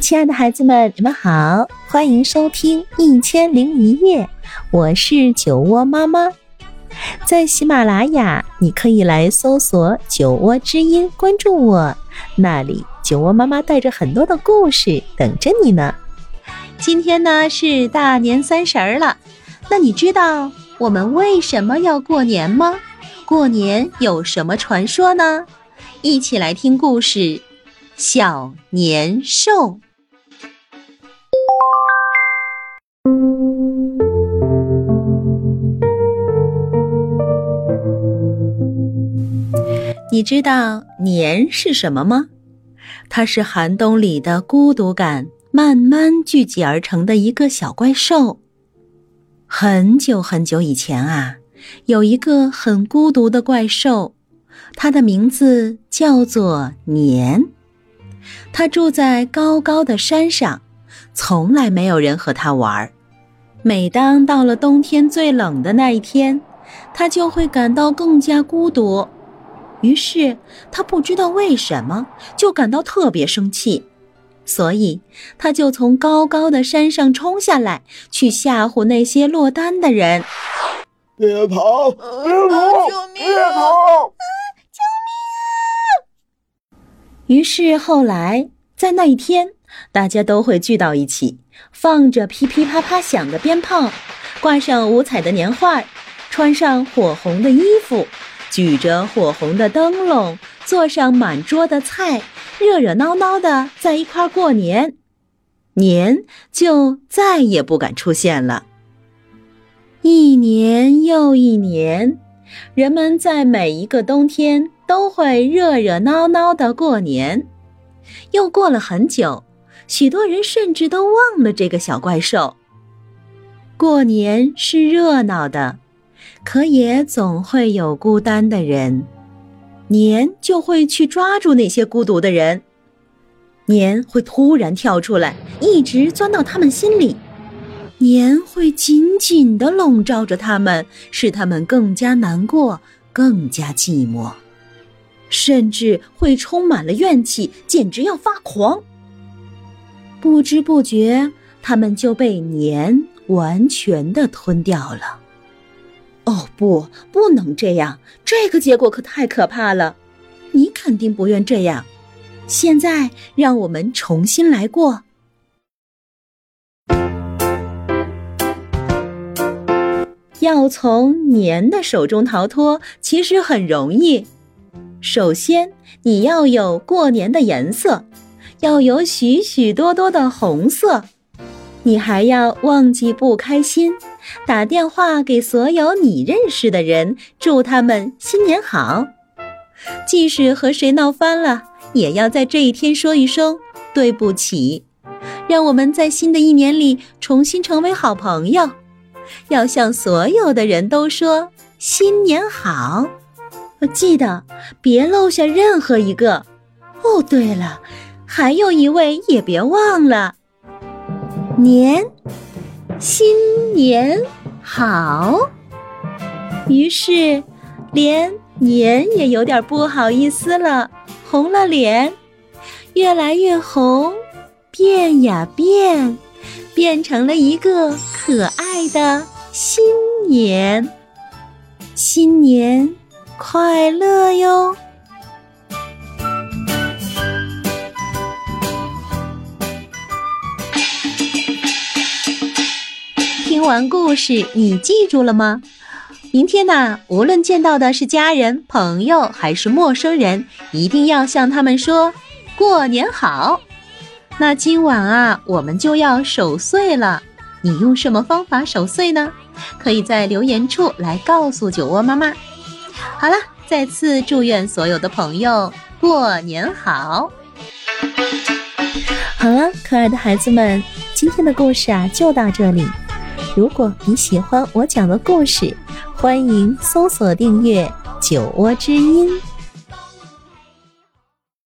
亲爱的孩子们，你们好，欢迎收听《一千零一夜》，我是酒窝妈妈。在喜马拉雅，你可以来搜索“酒窝之音”，关注我，那里酒窝妈妈带着很多的故事等着你呢。今天呢是大年三十儿了，那你知道我们为什么要过年吗？过年有什么传说呢？一起来听故事《小年兽》。你知道年是什么吗？它是寒冬里的孤独感慢慢聚集而成的一个小怪兽。很久很久以前啊，有一个很孤独的怪兽，它的名字叫做年。它住在高高的山上，从来没有人和它玩。每当到了冬天最冷的那一天，它就会感到更加孤独。于是他不知道为什么就感到特别生气，所以他就从高高的山上冲下来，去吓唬那些落单的人。别跑！别跑！别跑！救命啊！于是后来，在那一天，大家都会聚到一起，放着噼噼啪啪响的鞭炮，挂上五彩的年画，穿上火红的衣服。举着火红的灯笼，做上满桌的菜，热热闹闹的在一块过年，年就再也不敢出现了。一年又一年，人们在每一个冬天都会热热闹闹的过年。又过了很久，许多人甚至都忘了这个小怪兽。过年是热闹的。可也总会有孤单的人，年就会去抓住那些孤独的人，年会突然跳出来，一直钻到他们心里，年会紧紧地笼罩着他们，使他们更加难过，更加寂寞，甚至会充满了怨气，简直要发狂。不知不觉，他们就被年完全的吞掉了。哦不，不能这样！这个结果可太可怕了。你肯定不愿这样。现在，让我们重新来过。要从年的手中逃脱，其实很容易。首先，你要有过年的颜色，要有许许多多的红色。你还要忘记不开心。打电话给所有你认识的人，祝他们新年好。即使和谁闹翻了，也要在这一天说一声对不起。让我们在新的一年里重新成为好朋友。要向所有的人都说新年好。记得别漏下任何一个。哦，对了，还有一位也别忘了。年。新年好。于是，连年也有点不好意思了，红了脸，越来越红，变呀变，变成了一个可爱的新年。新年快乐哟！完故事，你记住了吗？明天呢，无论见到的是家人、朋友还是陌生人，一定要向他们说“过年好”。那今晚啊，我们就要守岁了。你用什么方法守岁呢？可以在留言处来告诉酒窝妈妈。好了，再次祝愿所有的朋友过年好。好了，可爱的孩子们，今天的故事啊，就到这里。如果你喜欢我讲的故事，欢迎搜索订阅“酒窝之音”。